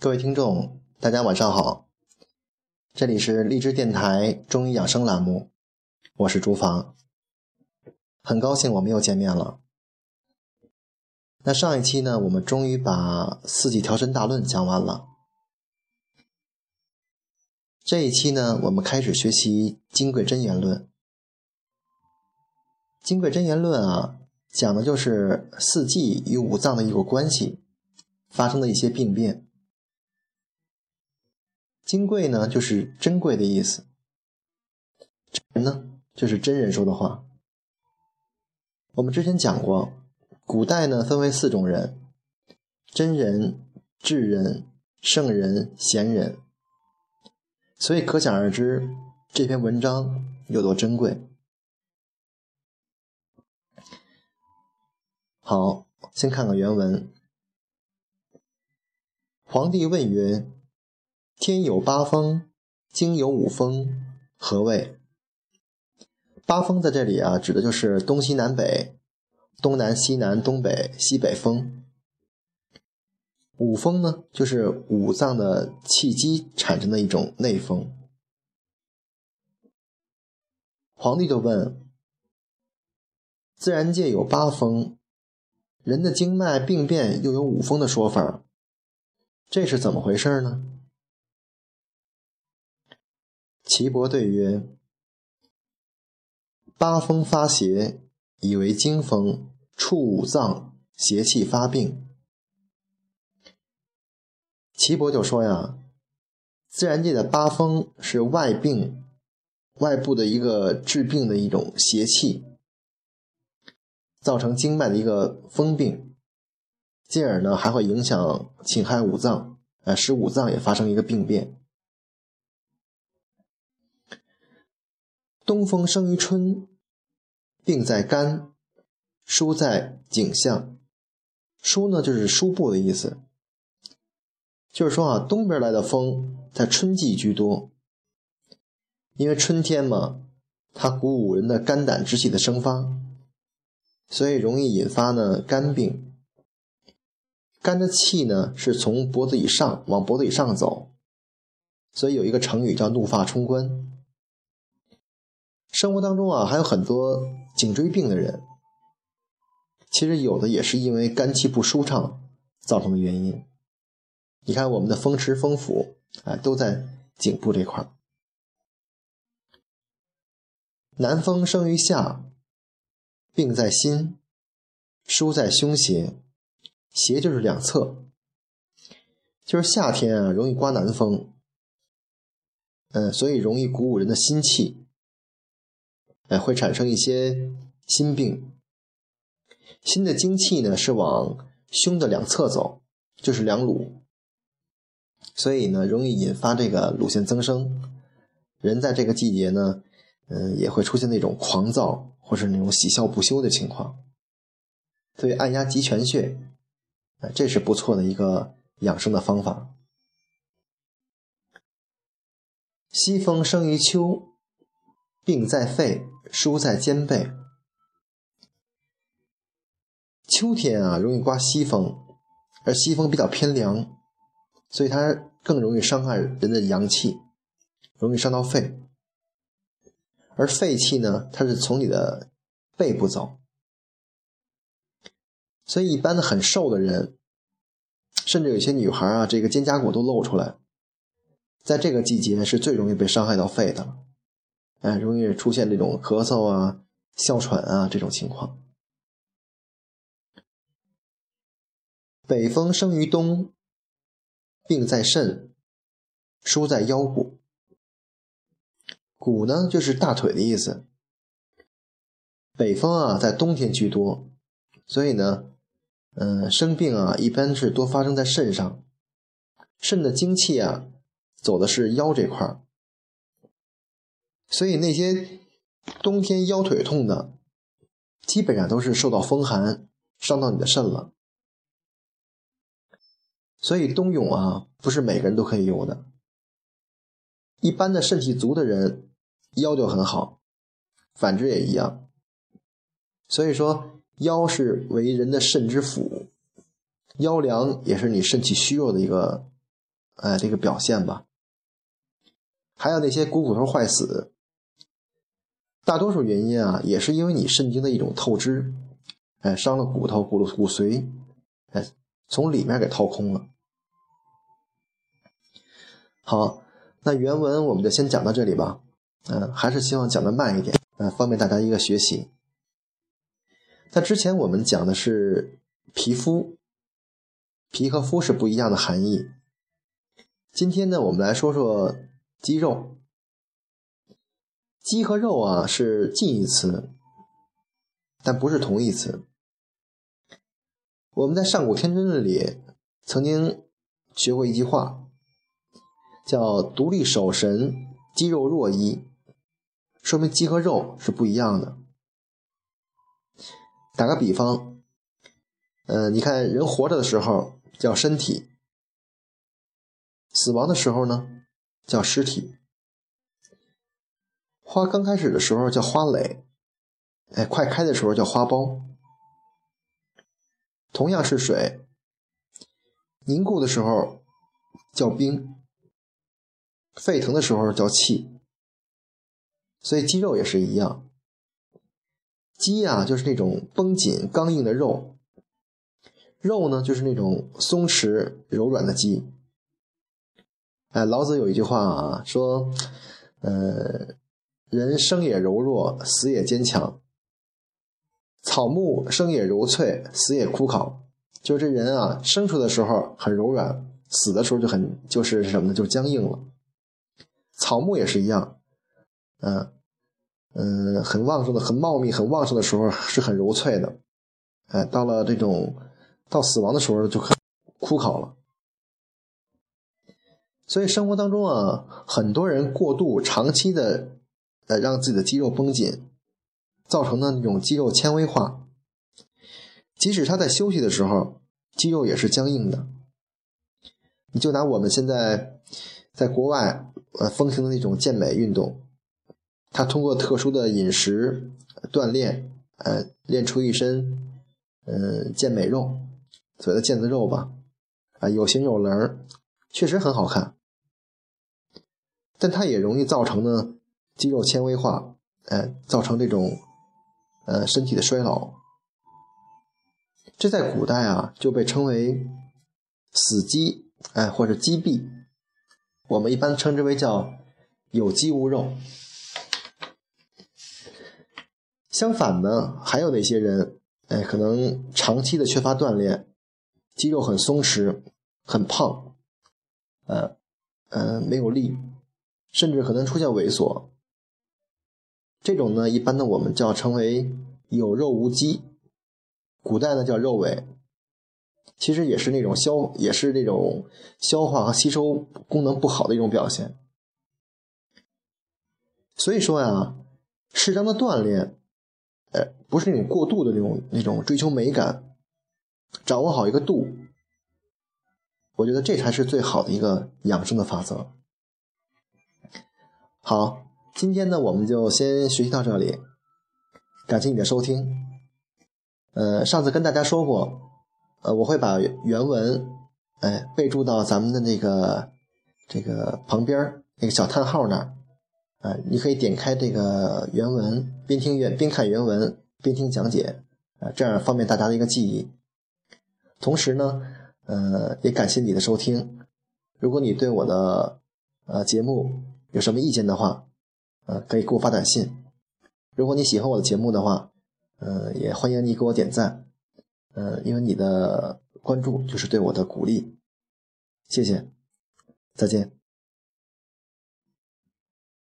各位听众，大家晚上好，这里是荔枝电台中医养生栏目，我是朱房，很高兴我们又见面了。那上一期呢，我们终于把《四季调身大论》讲完了，这一期呢，我们开始学习《金匮真言论》。《金匮真言论》啊，讲的就是四季与五脏的一个关系，发生的一些病变。金贵呢，就是珍贵的意思。人呢，就是真人说的话。我们之前讲过，古代呢分为四种人：真人、智人、圣人、贤人。所以可想而知，这篇文章有多珍贵。好，先看看原文。皇帝问曰。天有八风，经有五风，何谓？八风在这里啊，指的就是东西南北、东南西南、东北西北风。五风呢，就是五脏的气机产生的一种内风。皇帝就问：自然界有八风，人的经脉病变又有五风的说法，这是怎么回事呢？岐伯对曰：“八风发邪，以为经风，触五脏，邪气发病。”岐伯就说呀：“自然界的八风是外病，外部的一个治病的一种邪气，造成经脉的一个风病，进而呢还会影响侵害五脏，呃，使五脏也发生一个病变。”东风生于春，病在肝，疏在颈项。疏呢，就是输布的意思。就是说啊，东边来的风在春季居多，因为春天嘛，它鼓舞人的肝胆之气的生发，所以容易引发呢肝病。肝的气呢是从脖子以上往脖子以上走，所以有一个成语叫“怒发冲冠”。生活当中啊，还有很多颈椎病的人，其实有的也是因为肝气不舒畅造成的原因。你看我们的风池、风府，哎，都在颈部这块儿。南风生于夏，病在心，疏在胸胁。胁就是两侧，就是夏天啊，容易刮南风，嗯，所以容易鼓舞人的心气。哎，会产生一些心病。心的精气呢是往胸的两侧走，就是两乳，所以呢容易引发这个乳腺增生。人在这个季节呢，嗯，也会出现那种狂躁或是那种喜笑不休的情况。所以按压极泉穴，哎，这是不错的一个养生的方法。西风生于秋，病在肺。疏在肩背。秋天啊，容易刮西风，而西风比较偏凉，所以它更容易伤害人的阳气，容易伤到肺。而肺气呢，它是从你的背部走，所以一般的很瘦的人，甚至有些女孩啊，这个肩胛骨都露出来，在这个季节是最容易被伤害到肺的了。哎，容易出现这种咳嗽啊、哮喘啊这种情况。北风生于冬，病在肾，疏在腰骨。骨呢，就是大腿的意思。北风啊，在冬天居多，所以呢，嗯，生病啊，一般是多发生在肾上。肾的精气啊，走的是腰这块儿。所以那些冬天腰腿痛的，基本上都是受到风寒伤到你的肾了。所以冬泳啊，不是每个人都可以游的。一般的肾气足的人，腰就很好，反之也一样。所以说，腰是为人的肾之府，腰凉也是你肾气虚弱的一个哎，这个表现吧。还有那些股骨头坏死，大多数原因啊，也是因为你肾经的一种透支，哎，伤了骨头、骨骨髓，哎，从里面给掏空了。好，那原文我们就先讲到这里吧。嗯，还是希望讲的慢一点，呃，方便大家一个学习。在之前我们讲的是皮肤，皮和肤是不一样的含义。今天呢，我们来说说。肌肉，鸡和肉啊是近义词，但不是同义词。我们在上古天真论里曾经学过一句话，叫“独立守神，肌肉若一”，说明鸡和肉是不一样的。打个比方，嗯，你看人活着的时候叫身体，死亡的时候呢？叫尸体，花刚开始的时候叫花蕾，哎，快开的时候叫花苞。同样是水，凝固的时候叫冰，沸腾的时候叫气。所以肌肉也是一样，肌啊就是那种绷紧刚硬的肉，肉呢就是那种松弛柔软的肌。哎，老子有一句话啊，说，呃，人生也柔弱，死也坚强；草木生也柔脆，死也枯槁。就这人啊，生出的时候很柔软，死的时候就很就是什么呢？就僵硬了。草木也是一样，嗯嗯，很旺盛的、很茂密、很旺盛的时候是很柔脆的，哎，到了这种到死亡的时候就很枯槁了。所以生活当中啊，很多人过度长期的，呃，让自己的肌肉绷紧，造成的那种肌肉纤维化。即使他在休息的时候，肌肉也是僵硬的。你就拿我们现在在国外呃风行的那种健美运动，他通过特殊的饮食锻炼，呃，练出一身嗯健美肉，所谓的腱子肉吧，啊，有型有棱，确实很好看。但它也容易造成呢肌肉纤维化，呃，造成这种呃身体的衰老。这在古代啊就被称为死肌，哎，或者肌壁。我们一般称之为叫有肌无肉。相反呢，还有那些人，哎，可能长期的缺乏锻炼，肌肉很松弛，很胖，呃，呃，没有力。甚至可能出现萎缩，这种呢，一般呢我们叫称为有肉无肌，古代呢叫肉萎，其实也是那种消，也是那种消化和吸收功能不好的一种表现。所以说呀，适当的锻炼，呃，不是那种过度的那种那种追求美感，掌握好一个度，我觉得这才是最好的一个养生的法则。好，今天呢，我们就先学习到这里。感谢你的收听。呃，上次跟大家说过，呃，我会把原文，哎，备注到咱们的那个这个旁边那个小叹号那儿，啊，你可以点开这个原文，边听原边看原文边听讲解，啊，这样方便大家的一个记忆。同时呢，呃，也感谢你的收听。如果你对我的呃节目，有什么意见的话，呃，可以给我发短信。如果你喜欢我的节目的话，呃，也欢迎你给我点赞，呃，因为你的关注就是对我的鼓励。谢谢，再见。